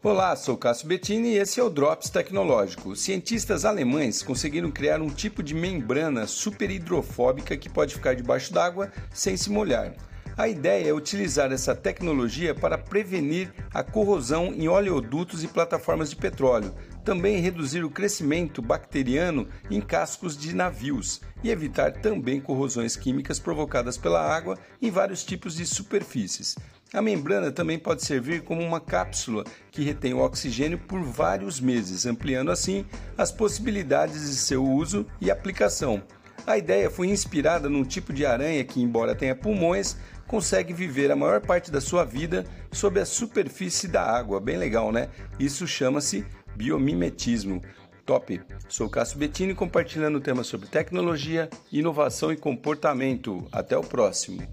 Olá, sou Cássio Bettini e esse é o Drops Tecnológico. Cientistas alemães conseguiram criar um tipo de membrana super hidrofóbica que pode ficar debaixo d'água sem se molhar. A ideia é utilizar essa tecnologia para prevenir a corrosão em oleodutos e plataformas de petróleo, também reduzir o crescimento bacteriano em cascos de navios e evitar também corrosões químicas provocadas pela água em vários tipos de superfícies. A membrana também pode servir como uma cápsula que retém o oxigênio por vários meses, ampliando assim as possibilidades de seu uso e aplicação. A ideia foi inspirada num tipo de aranha que, embora tenha pulmões, consegue viver a maior parte da sua vida sob a superfície da água. Bem legal, né? Isso chama-se biomimetismo. Top! Sou Cássio Bettini compartilhando temas sobre tecnologia, inovação e comportamento. Até o próximo!